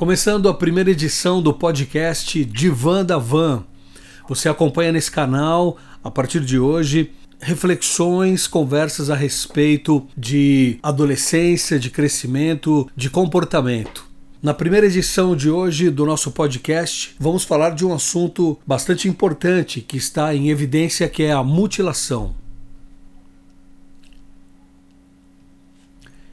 Começando a primeira edição do podcast Divan da Van. Você acompanha nesse canal, a partir de hoje, reflexões, conversas a respeito de adolescência, de crescimento, de comportamento. Na primeira edição de hoje do nosso podcast, vamos falar de um assunto bastante importante que está em evidência, que é a mutilação.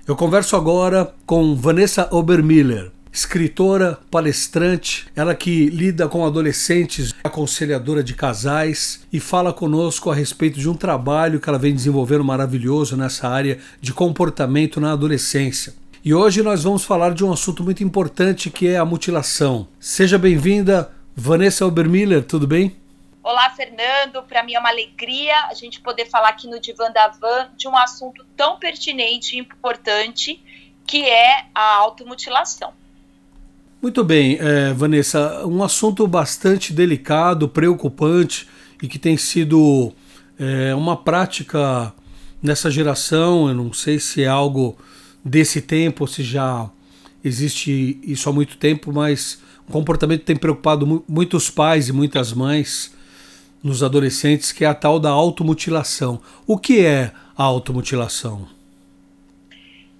Eu converso agora com Vanessa Obermiller, escritora, palestrante, ela que lida com adolescentes, aconselhadora de casais e fala conosco a respeito de um trabalho que ela vem desenvolvendo maravilhoso nessa área de comportamento na adolescência. E hoje nós vamos falar de um assunto muito importante que é a mutilação. Seja bem-vinda, Vanessa Obermiller, tudo bem? Olá, Fernando. Para mim é uma alegria a gente poder falar aqui no Divan da Van de um assunto tão pertinente e importante que é a automutilação. Muito bem, é, Vanessa, um assunto bastante delicado, preocupante e que tem sido é, uma prática nessa geração. Eu não sei se é algo desse tempo se já existe isso há muito tempo, mas um comportamento tem preocupado muitos pais e muitas mães nos adolescentes, que é a tal da automutilação. O que é a automutilação?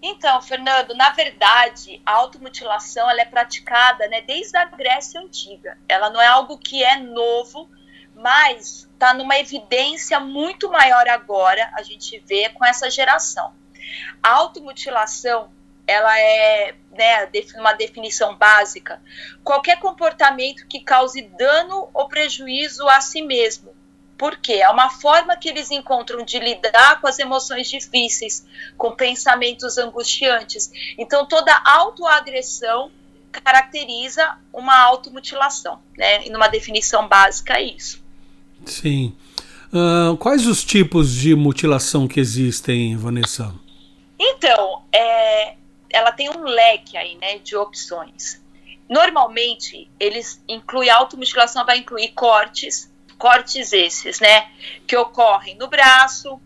Então, Fernando, na verdade, a automutilação ela é praticada né, desde a Grécia Antiga. Ela não é algo que é novo, mas está numa evidência muito maior agora, a gente vê com essa geração. A automutilação ela é né, uma definição básica, qualquer comportamento que cause dano ou prejuízo a si mesmo, porque é uma forma que eles encontram de lidar com as emoções difíceis, com pensamentos angustiantes. Então, toda autoagressão caracteriza uma automutilação, né? E numa definição básica é isso. Sim. Uh, quais os tipos de mutilação que existem, Vanessa? Então, é, ela tem um leque aí, né, de opções. Normalmente, eles incluem automutilação, vai incluir cortes, cortes esses, né, que ocorrem no braço,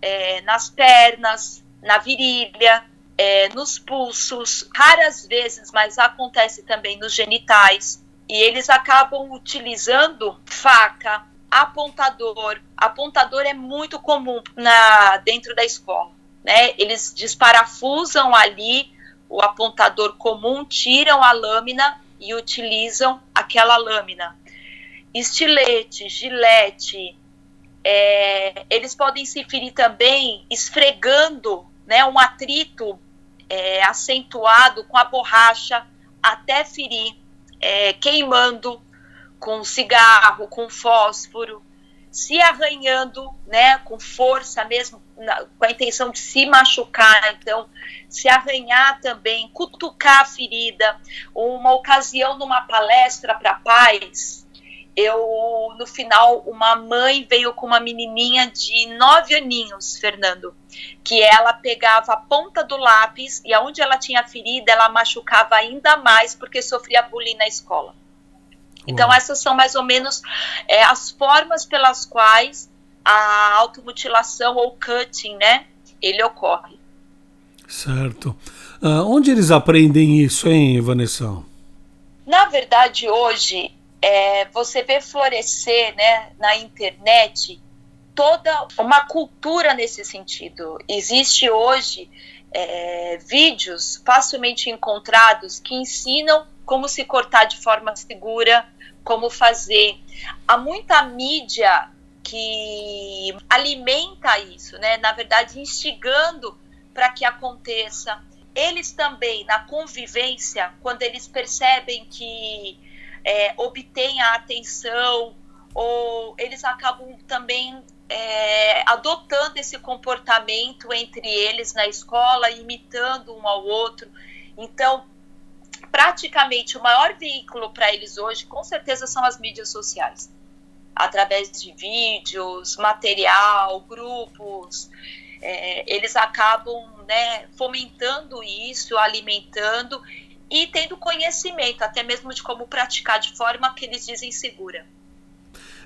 é, nas pernas, na virilha, é, nos pulsos, raras vezes, mas acontece também nos genitais. E eles acabam utilizando faca, apontador. Apontador é muito comum na dentro da escola, né? Eles desparafusam ali o apontador comum, tiram a lâmina e utilizam aquela lâmina estilete, gilete, é, eles podem se ferir também esfregando né, um atrito é, acentuado com a borracha até ferir, é, queimando com cigarro, com fósforo, se arranhando, né, com força mesmo, na, com a intenção de se machucar, então, se arranhar também, cutucar a ferida. Uma ocasião numa palestra para pais, eu no final uma mãe veio com uma menininha de nove aninhos, Fernando, que ela pegava a ponta do lápis e aonde ela tinha ferida ela machucava ainda mais porque sofria bullying na escola. Então essas são mais ou menos é, as formas pelas quais a automutilação ou cutting, né, ele ocorre. Certo. Uh, onde eles aprendem isso, hein, Vanessa? Na verdade, hoje é, você vê florescer né, na internet toda uma cultura nesse sentido. Existe hoje é, vídeos facilmente encontrados que ensinam como se cortar de forma segura, como fazer. Há muita mídia que alimenta isso, né? Na verdade, instigando para que aconteça. Eles também, na convivência, quando eles percebem que é, obtêm a atenção, ou eles acabam também é, adotando esse comportamento entre eles na escola, imitando um ao outro. Então, praticamente o maior veículo para eles hoje, com certeza, são as mídias sociais. Através de vídeos, material, grupos, é, eles acabam né, fomentando isso, alimentando e tendo conhecimento, até mesmo de como praticar de forma que eles dizem segura.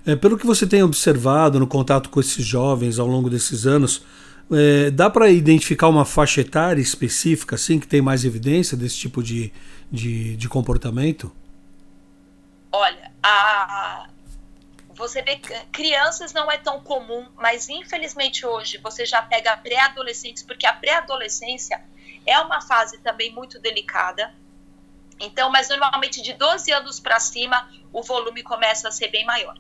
É, pelo que você tem observado no contato com esses jovens ao longo desses anos, É, dá para identificar uma faixa etária específica, assim, que tem mais evidência desse tipo de, de, de comportamento? Olha, a, você vê que crianças não é tão comum, mas infelizmente hoje você já pega pré-adolescentes, porque a pré-adolescência é uma fase também muito delicada. Então, mas normalmente de 12 anos para cima, o volume começa a ser bem maior.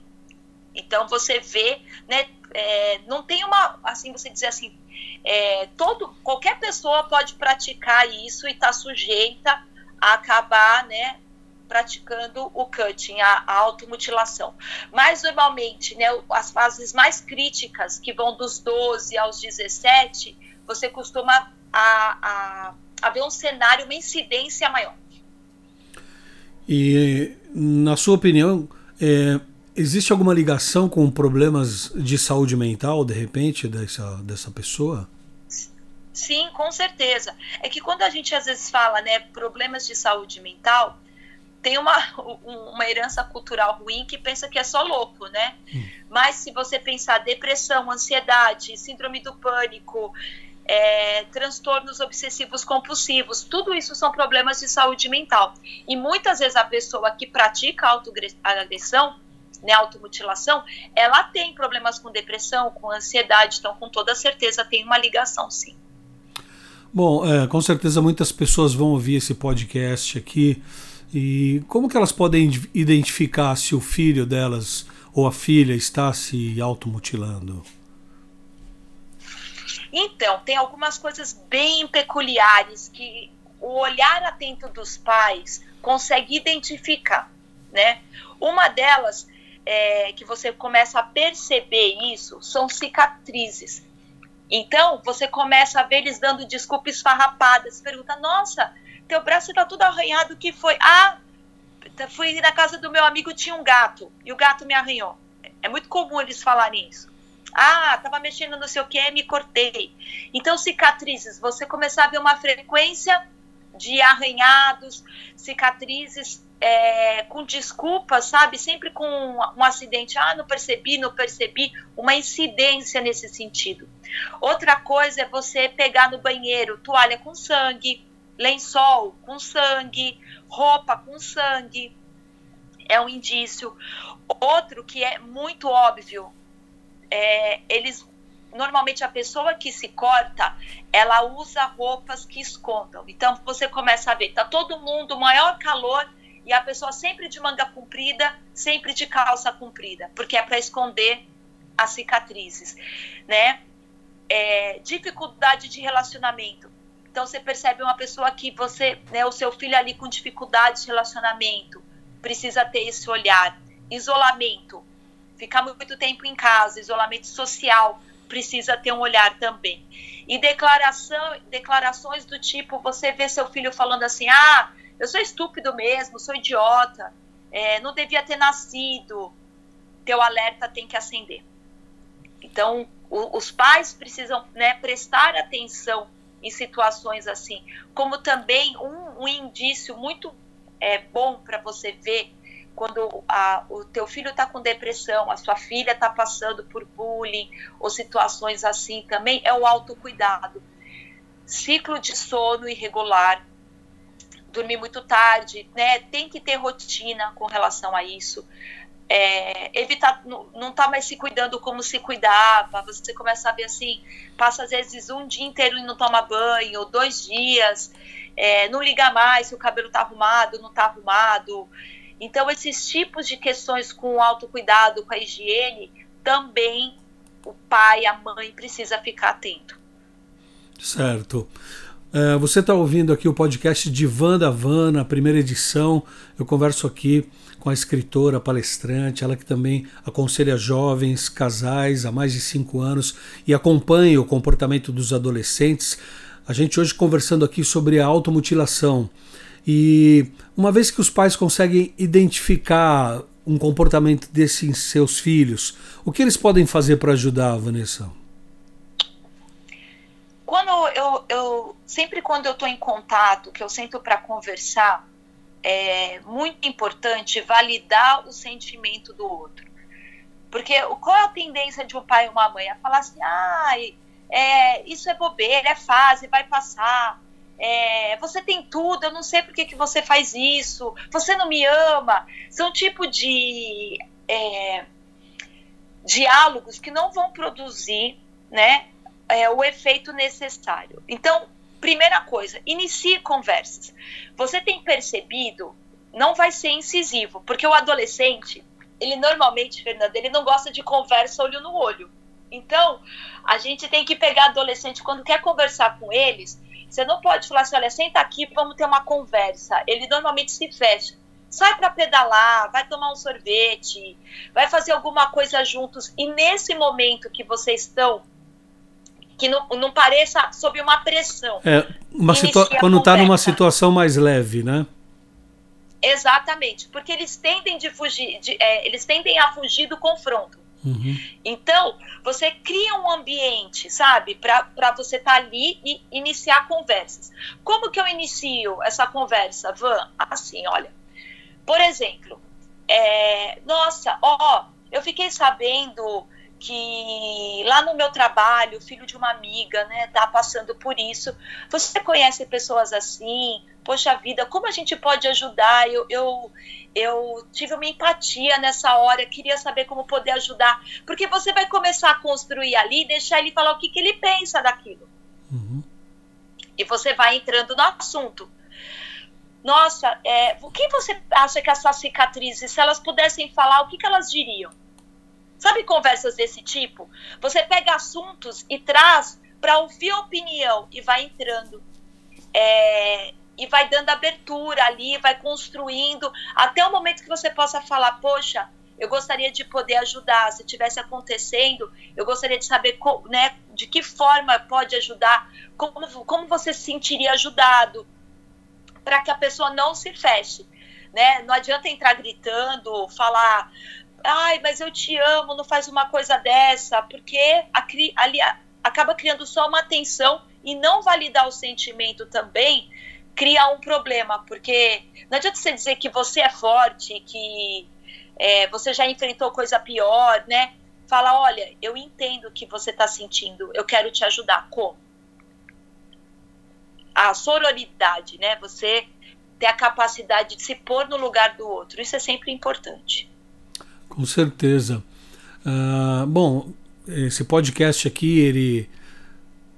Então você vê, né, é, não tem uma, assim, você dizer assim, é, todo, qualquer pessoa pode praticar isso e está sujeita a acabar, né, praticando o cutting, a, a automutilação. Mas normalmente, né, as fases mais críticas, que vão dos 12 aos 17, você costuma a, a, a ver um cenário, uma incidência maior. E, na sua opinião, é, existe alguma ligação com problemas de saúde mental, de repente, dessa, dessa pessoa? Sim, com certeza. É que quando a gente às vezes fala, né, problemas de saúde mental, tem uma, uma herança cultural ruim que pensa que é só louco, né? Hum. Mas se você pensar depressão, ansiedade, síndrome do pânico, é, transtornos obsessivos compulsivos, tudo isso são problemas de saúde mental. E muitas vezes a pessoa que pratica autoagressão, né, automutilação, ela tem problemas com depressão, com ansiedade, então com toda certeza tem uma ligação, sim. Bom, é, com certeza muitas pessoas vão ouvir esse podcast aqui e como que elas podem identificar se o filho delas ou a filha está se automutilando? Então, tem algumas coisas bem peculiares que o olhar atento dos pais consegue identificar, né? Uma delas é, que você começa a perceber isso são cicatrizes. Então, você começa a ver eles dando desculpas esfarrapadas. Pergunta, nossa, teu braço está tudo arranhado, o que foi? Ah, fui na casa do meu amigo, tinha um gato, e o gato me arranhou. É muito comum eles falarem isso. Ah, tava mexendo no seu que, me cortei. Então, cicatrizes, você começar a ver uma frequência de arranhados, cicatrizes é, com desculpas, sabe? Sempre com um, um acidente. Ah, não percebi, não percebi. Uma incidência nesse sentido. Outra coisa é você pegar no banheiro toalha com sangue, lençol com sangue, roupa com sangue. É um indício. Outro que é muito óbvio, é, eles normalmente a pessoa que se corta, ela usa roupas que escondam. Então você começa a ver, tá todo mundo maior calor e a pessoa sempre de manga comprida, sempre de calça comprida, porque é para esconder as cicatrizes, né? É, dificuldade de relacionamento. Então você percebe uma pessoa que você, né, o seu filho ali com dificuldade de relacionamento, precisa ter esse olhar. Isolamento, ficar muito tempo em casa, isolamento social, precisa ter um olhar também. E declaração, declarações do tipo, você vê seu filho falando assim, ah, eu sou estúpido mesmo, sou idiota, é, não devia ter nascido, teu alerta tem que acender. Então, o, os pais precisam né, prestar atenção em situações assim, como também um, um indício muito é, bom para você ver quando a, o teu filho está com depressão, a sua filha está passando por bullying ou situações assim também, é o autocuidado. Ciclo de sono irregular, dormir muito tarde, né? Tem que ter rotina com relação a isso. É, evitar, não tá mais se cuidando como se cuidava. Você começa a ver assim, passa às vezes um dia inteiro e não toma banho, dois dias, é, não liga mais se o cabelo tá arrumado, não tá arrumado. Então, esses tipos de questões com o autocuidado, com a higiene, também o pai, a mãe precisa ficar atento. Certo. É, você está ouvindo aqui o podcast de Vanda Vana, a primeira edição. Eu converso aqui com a escritora, palestrante, ela que também aconselha jovens, casais há mais de cinco anos e acompanha o comportamento dos adolescentes. A gente hoje conversando aqui sobre a automutilação. E uma vez que os pais conseguem identificar um comportamento desses seus filhos, o que eles podem fazer para ajudar, Vanessa? quando eu, eu sempre quando eu estou em contato, que eu sento para conversar, é muito importante validar o sentimento do outro. Porque qual é a tendência de um pai e uma mãe? A falar assim, ai, é, isso é bobeira, é fase, vai passar. É, você tem tudo, eu não sei por que, que você faz isso, você não me ama. São tipo de é, diálogos que não vão produzir né, é, o efeito necessário. Então, primeira coisa, inicie conversas. Você tem percebido, não vai ser incisivo, porque o adolescente, ele normalmente, Fernanda, ele não gosta de conversa olho no olho. Então, a gente tem que pegar adolescente quando quer conversar com eles. Você não pode falar assim, olha, senta aqui, vamos ter uma conversa. Ele normalmente se fecha. Sai para pedalar, vai tomar um sorvete, vai fazer alguma coisa juntos. E nesse momento que vocês estão que não, não pareça sob uma pressão. É, uma quando está numa situação mais leve, né? Exatamente, porque eles tendem de fugir, de, é, eles tendem a fugir do confronto. Uhum. Então, você cria um ambiente, sabe, para você estar tá ali e iniciar conversas. Como que eu inicio essa conversa, Van? Assim, olha, por exemplo, é, nossa, ó, eu fiquei sabendo que lá no meu trabalho, filho de uma amiga, né, tá passando por isso. Você conhece pessoas assim? Poxa vida, como a gente pode ajudar? Eu, eu, eu tive uma empatia nessa hora, queria saber como poder ajudar. Porque você vai começar a construir ali, deixar ele falar o que, que ele pensa daquilo. Uhum. E você vai entrando no assunto. Nossa, é, o que você acha que essas cicatrizes, se elas pudessem falar, o que, que elas diriam? Sabe conversas desse tipo? Você pega assuntos e traz para ouvir a opinião e vai entrando. É, e vai dando abertura ali, vai construindo, até o momento que você possa falar, poxa, eu gostaria de poder ajudar, se tivesse acontecendo, eu gostaria de saber né, de que forma pode ajudar, como, como você se sentiria ajudado, para que a pessoa não se feche. Né? Não adianta entrar gritando, falar, ai, mas eu te amo, não faz uma coisa dessa, porque a, ali acaba criando só uma tensão e não validar o sentimento também cria um problema, porque não adianta você dizer que você é forte, que é, você já enfrentou coisa pior, né? Fala, olha, eu entendo o que você está sentindo, eu quero te ajudar. Como? A sororidade, né? Você ter a capacidade de se pôr no lugar do outro, isso é sempre importante. Com certeza. Uh, bom, esse podcast aqui, ele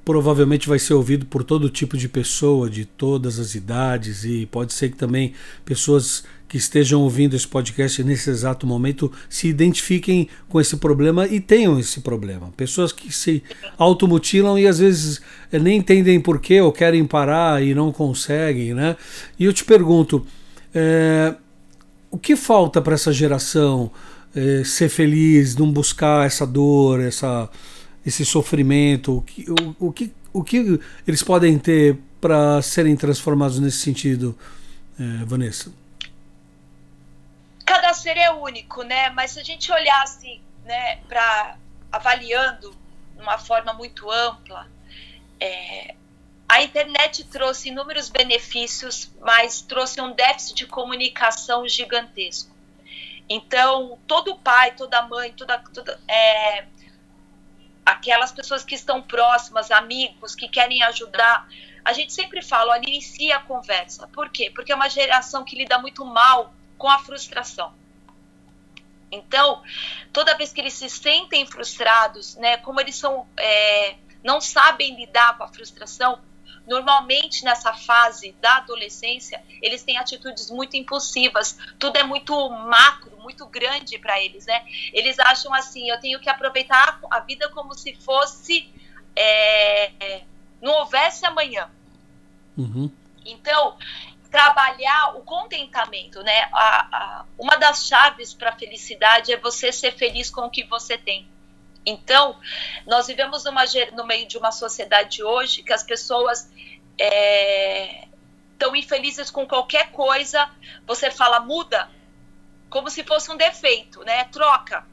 provavelmente vai ser ouvido por todo tipo de pessoa, de todas as idades, e pode ser que também pessoas que estejam ouvindo esse podcast nesse exato momento se identifiquem com esse problema e tenham esse problema. Pessoas que se automutilam e às vezes eh, nem entendem porquê ou querem parar e não conseguem, né? E eu te pergunto, é, o que falta para essa geração? É, ser feliz, não buscar essa dor, essa, esse sofrimento? O que, o, o que, o que eles podem ter para serem transformados nesse sentido, é, Vanessa? Cada ser é único, né? Mas se a gente olhasse né, para avaliando de uma forma muito ampla, é, a internet trouxe inúmeros benefícios, mas trouxe um déficit de comunicação gigantesco. Então, todo pai, toda mãe, toda, toda é, aquelas pessoas que estão próximas, amigos, que querem ajudar, a gente sempre fala, olha, inicia a conversa. Por quê? Porque é uma geração que lida muito mal com a frustração. Então, toda vez que eles se sentem frustrados, né, como eles são, é, não sabem lidar com a frustração, Normalmente, nessa fase da adolescência, eles têm atitudes muito impulsivas, tudo é muito macro, muito grande para eles, né? Eles acham assim: eu tenho que aproveitar a vida como se fosse. É, não houvesse amanhã. Uhum. Então, trabalhar o contentamento, né? A, a, uma das chaves para a felicidade é você ser feliz com o que você tem. Então, nós vivemos numa, no meio de uma sociedade hoje que as pessoas estão é, infelizes com qualquer coisa, você fala muda, como se fosse um defeito, né? Troca.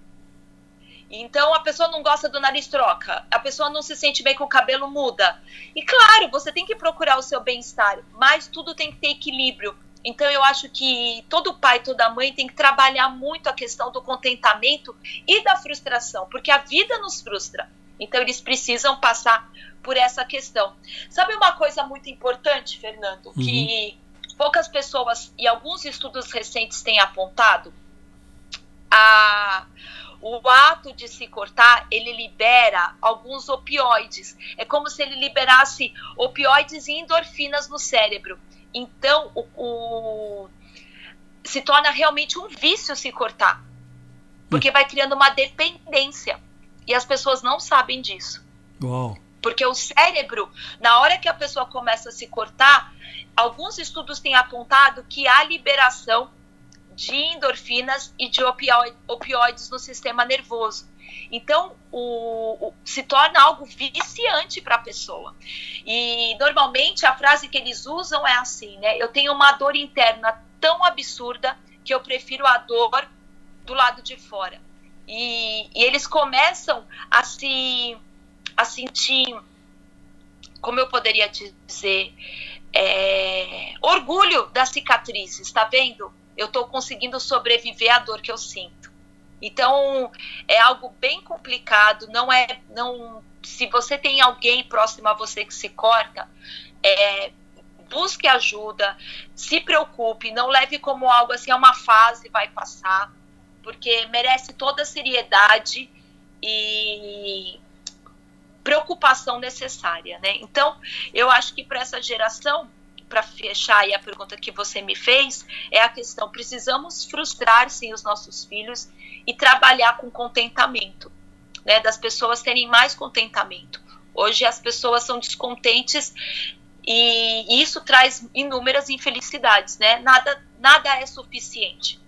Então a pessoa não gosta do nariz, troca. A pessoa não se sente bem com o cabelo, muda. E claro, você tem que procurar o seu bem-estar, mas tudo tem que ter equilíbrio. Então eu acho que todo pai, toda mãe tem que trabalhar muito a questão do contentamento e da frustração, porque a vida nos frustra. Então eles precisam passar por essa questão. Sabe uma coisa muito importante, Fernando, uhum. que poucas pessoas e alguns estudos recentes têm apontado? A, o ato de se cortar, ele libera alguns opioides. É como se ele liberasse opioides e endorfinas no cérebro. Então, o, o se torna realmente um vício se cortar. Porque vai criando uma dependência. E as pessoas não sabem disso. Uau. Porque o cérebro, na hora que a pessoa começa a se cortar, alguns estudos têm apontado que há liberação de endorfinas e de opioides no sistema nervoso. Então, o, o, se torna algo viciante para a pessoa. E normalmente a frase que eles usam é assim, né? Eu tenho uma dor interna tão absurda que eu prefiro a dor do lado de fora. E, e eles começam a se a sentir, como eu poderia dizer, é, orgulho das cicatrizes, está vendo? Eu estou conseguindo sobreviver à dor que eu sinto. Então é algo bem complicado. Não é, não. Se você tem alguém próximo a você que se corta, é, busque ajuda, se preocupe, não leve como algo assim, é uma fase, vai passar, porque merece toda a seriedade e preocupação necessária, né? Então, eu acho que para essa geração, para fechar aí a pergunta que você me fez, é a questão: precisamos frustrar sim os nossos filhos e trabalhar com contentamento, né? Das pessoas terem mais contentamento. Hoje as pessoas são descontentes e isso traz inúmeras infelicidades, né? Nada, nada é suficiente.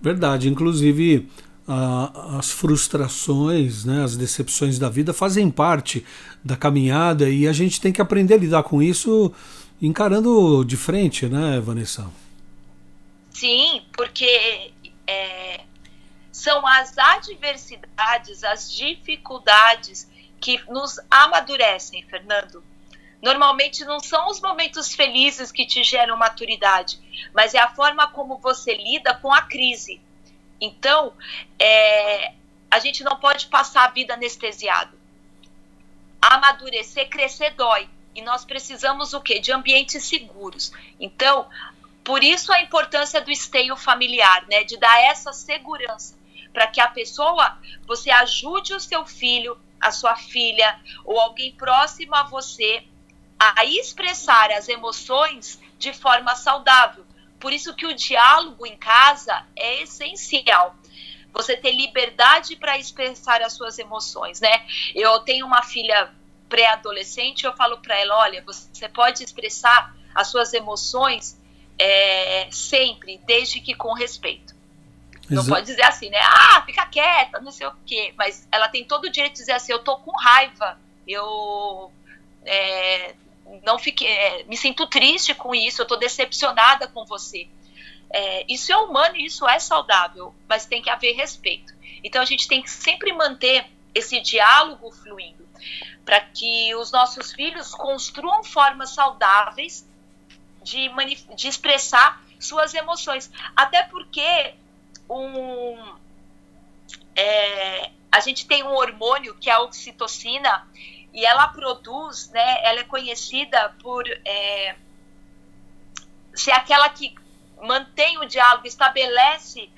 Verdade, inclusive a, as frustrações, né, as decepções da vida fazem parte da caminhada e a gente tem que aprender a lidar com isso encarando de frente, né, Vanessa? Sim, porque é, são as adversidades, as dificuldades que nos amadurecem, Fernando. Normalmente não são os momentos felizes que te geram maturidade, mas é a forma como você lida com a crise. Então, é, a gente não pode passar a vida anestesiado. Amadurecer, crescer dói. E nós precisamos o quê? De ambientes seguros. Então, por isso a importância do esteio familiar, né? De dar essa segurança para que a pessoa, você ajude o seu filho, a sua filha ou alguém próximo a você a expressar as emoções de forma saudável. Por isso que o diálogo em casa é essencial. Você ter liberdade para expressar as suas emoções, né? Eu tenho uma filha pré-adolescente, eu falo para ela, olha, você pode expressar as suas emoções é, sempre, desde que com respeito. Não pode dizer assim, né? Ah, fica quieta, não sei o quê. Mas ela tem todo o direito de dizer assim, eu tô com raiva, eu é, não fiquei, é, me sinto triste com isso, eu estou decepcionada com você. Isso é humano e isso é saudável, mas tem que haver respeito. Então a gente tem que sempre manter esse diálogo fluindo para que os nossos filhos construam formas saudáveis de, de expressar suas emoções. Até porque um, é, a gente tem um hormônio que é a oxitocina e ela produz, né, ela é conhecida por é, ser aquela que mantém o diálogo, estabelece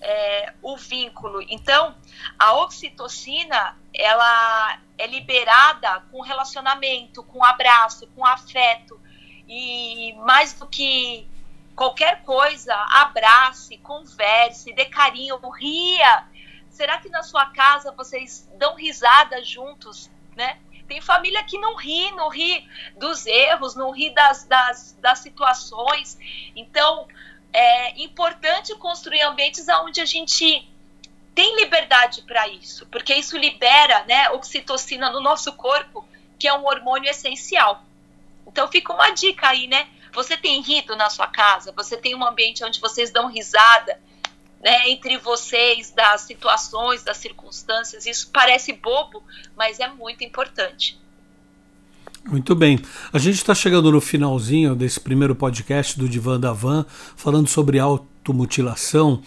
é, o vínculo. Então, a oxitocina, ela é liberada com relacionamento, com abraço, com afeto. E mais do que qualquer coisa, abrace, converse, dê carinho, ria. Será que na sua casa vocês dão risada juntos, né? Tem família que não ri, não ri dos erros, não ri das, das, das situações. Então, é importante construir ambientes onde a gente tem liberdade para isso, porque isso libera né, oxitocina no nosso corpo, que é um hormônio essencial. Então fica uma dica aí, né? Você tem rido na sua casa? Você tem um ambiente onde vocês dão risada? né, entre vocês, das situações, das circunstâncias. Isso parece bobo, mas é muito importante. Muito bem. A gente está chegando no finalzinho desse primeiro podcast do Divan da Van, falando sobre automutilação.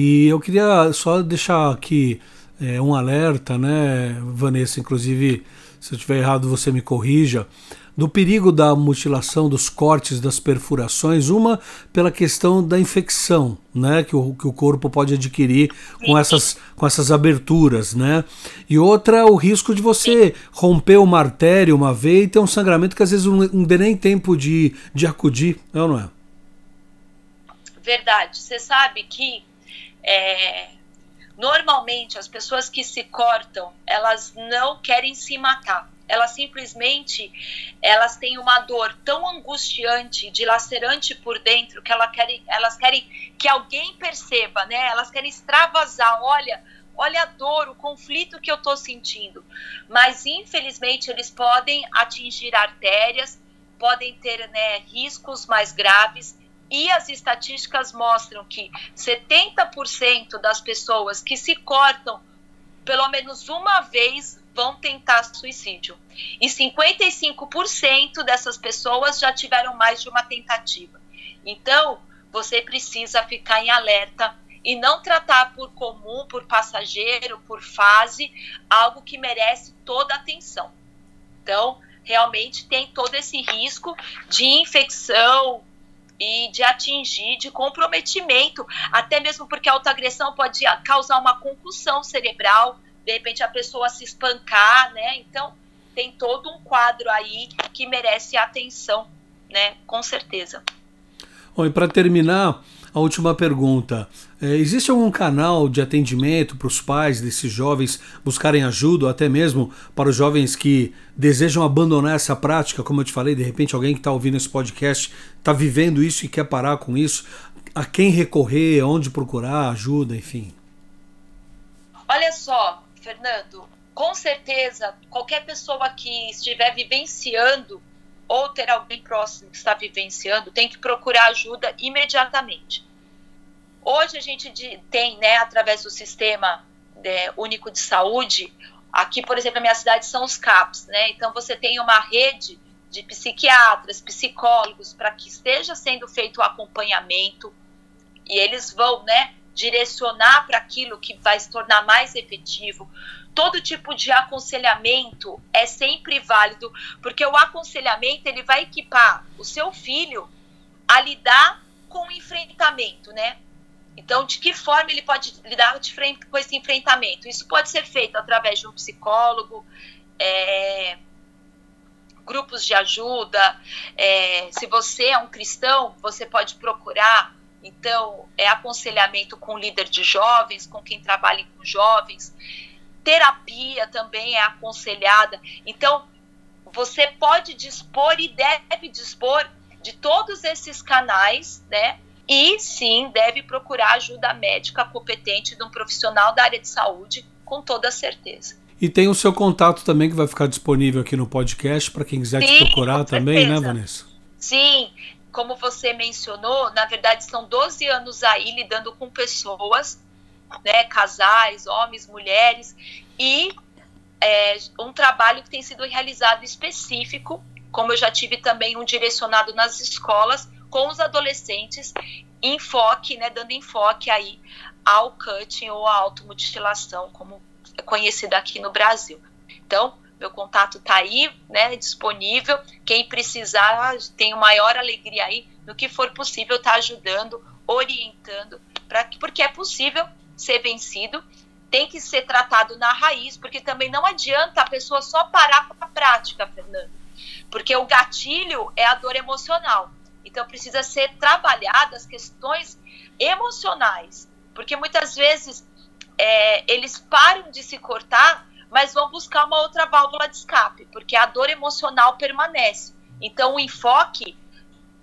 E eu queria só deixar aqui é, um alerta, né, Vanessa? Inclusive, se eu estiver errado, você me corrija do perigo da mutilação, dos cortes, das perfurações, uma pela questão da infecção, né, que o, que o corpo pode adquirir com essas, com essas aberturas, né, e outra o risco de você romper uma artéria, uma veia e ter um sangramento que às vezes não, não dê nem tempo de, de acudir, é ou não é? Verdade. Você sabe que é, normalmente as pessoas que se cortam, elas não querem se matar elas simplesmente elas têm uma dor tão angustiante, dilacerante por dentro que elas querem, elas querem que alguém perceba, né? Elas querem extravasar, olha, olha a dor, o conflito que eu estou sentindo. Mas infelizmente eles podem atingir artérias, podem ter né, riscos mais graves. E as estatísticas mostram que 70% das pessoas que se cortam pelo menos uma vez vão tentar suicídio. E 55% dessas pessoas já tiveram mais de uma tentativa. Então, você precisa ficar em alerta e não tratar por comum, por passageiro, por fase, algo que merece toda a atenção. Então, realmente tem todo esse risco de infecção e de atingir, de comprometimento, até mesmo porque a autoagressão pode causar uma concussão cerebral, de repente a pessoa se espancar, né? Então tem todo um quadro aí que merece atenção, né? Com certeza. Bom, e para terminar, a última pergunta. É, existe algum canal de atendimento para os pais desses jovens buscarem ajuda, ou até mesmo para os jovens que desejam abandonar essa prática? Como eu te falei, de repente alguém que está ouvindo esse podcast está vivendo isso e quer parar com isso. A quem recorrer, aonde procurar ajuda, enfim. Olha só, Fernando, com certeza, qualquer pessoa que estiver vivenciando ou ter alguém próximo que está vivenciando tem que procurar ajuda imediatamente. Hoje a gente tem, né, através do sistema é, único de saúde, aqui, por exemplo, na minha cidade são os CAPs, né? Então você tem uma rede de psiquiatras, psicólogos, para que esteja sendo feito o acompanhamento e eles vão, né, direcionar para aquilo que vai se tornar mais efetivo. Todo tipo de aconselhamento é sempre válido, porque o aconselhamento ele vai equipar o seu filho a lidar com o enfrentamento, né? Então, de que forma ele pode lidar com esse enfrentamento? Isso pode ser feito através de um psicólogo, é, grupos de ajuda. É, se você é um cristão, você pode procurar então, é aconselhamento com líder de jovens, com quem trabalha com jovens. Terapia também é aconselhada. Então, você pode dispor e deve dispor de todos esses canais, né? E sim, deve procurar ajuda médica competente de um profissional da área de saúde, com toda certeza. E tem o seu contato também que vai ficar disponível aqui no podcast para quem quiser sim, te procurar também, né, Vanessa? Sim, como você mencionou, na verdade são 12 anos aí lidando com pessoas, né, casais, homens, mulheres, e é, um trabalho que tem sido realizado específico, como eu já tive também um direcionado nas escolas, com os adolescentes, enfoque, né, dando enfoque aí ao cutting ou à automutilação, como é conhecida aqui no Brasil. Então, meu contato está aí, né, disponível. Quem precisar, tenho maior alegria aí no que for possível, tá ajudando, orientando, pra, porque é possível ser vencido. Tem que ser tratado na raiz, porque também não adianta a pessoa só parar com a prática, Fernando. Porque o gatilho é a dor emocional. Então precisa ser trabalhada as questões emocionais, porque muitas vezes é, eles param de se cortar mas vão buscar uma outra válvula de escape, porque a dor emocional permanece. Então, o enfoque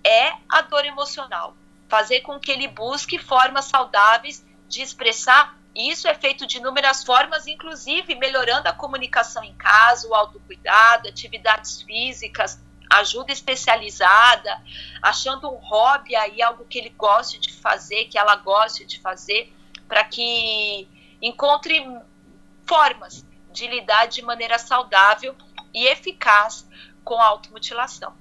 é a dor emocional, fazer com que ele busque formas saudáveis de expressar. E isso é feito de inúmeras formas, inclusive melhorando a comunicação em casa, o autocuidado, atividades físicas, ajuda especializada, achando um hobby aí, algo que ele goste de fazer, que ela goste de fazer, para que encontre formas de lidar de maneira saudável e eficaz com a automutilação.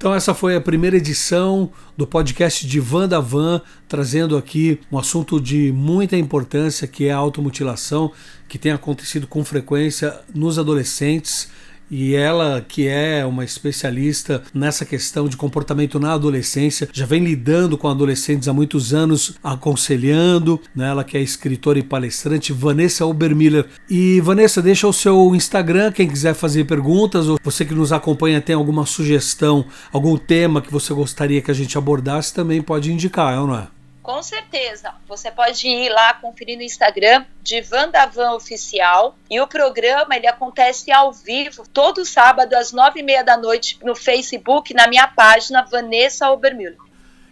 Então essa foi a primeira edição do podcast de Van da Van, trazendo aqui um assunto de muita importância que é a automutilação, que tem acontecido com frequência nos adolescentes e ela, que é uma especialista nessa questão de comportamento na adolescência, já vem lidando com adolescentes há muitos anos, aconselhando, né? ela que é escritora e palestrante, Vanessa Obermiller. E Vanessa, deixa o seu Instagram, quem quiser fazer perguntas, ou você que nos acompanha tem alguma sugestão, algum tema que você gostaria que a gente abordasse, também pode indicar, é ou não é? Com certeza. Você pode ir lá conferir no Instagram de Vandavan Oficial. E o programa ele acontece ao vivo todo sábado às nove e meia da noite no Facebook, na minha página Vanessa Obermüller.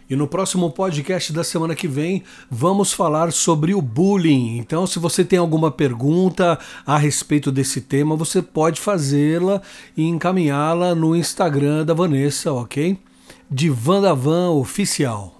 E no próximo podcast da semana que vem vamos falar sobre o bullying. Então, se você tem alguma pergunta a respeito desse tema, você pode fazê-la e encaminhá-la no Instagram da Vanessa, ok? De Vandavan Oficial.